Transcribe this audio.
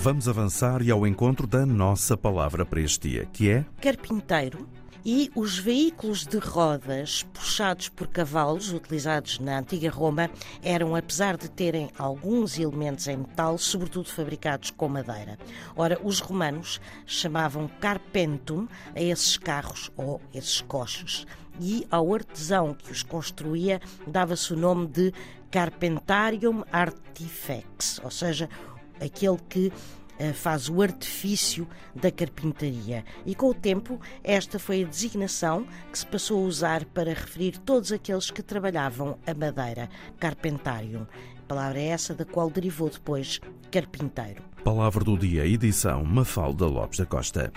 vamos avançar e ao encontro da nossa palavra para este dia, que é carpinteiro. E os veículos de rodas puxados por cavalos, utilizados na antiga Roma, eram, apesar de terem alguns elementos em metal, sobretudo fabricados com madeira. Ora, os romanos chamavam carpentum a esses carros ou esses coches e ao artesão que os construía dava-se o nome de Carpentarium Artifex, ou seja, aquele que eh, faz o artifício da carpintaria. E com o tempo, esta foi a designação que se passou a usar para referir todos aqueles que trabalhavam a madeira, carpentarium. Palavra é essa da qual derivou depois carpinteiro. Palavra do dia, edição Mafalda Lopes da Costa.